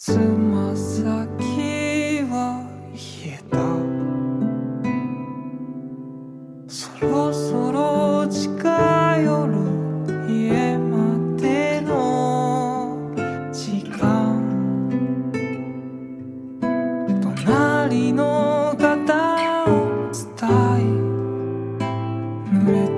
つま先は冷えた。そろそろ近寄る家までの時間。隣の方を伝え濡れた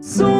So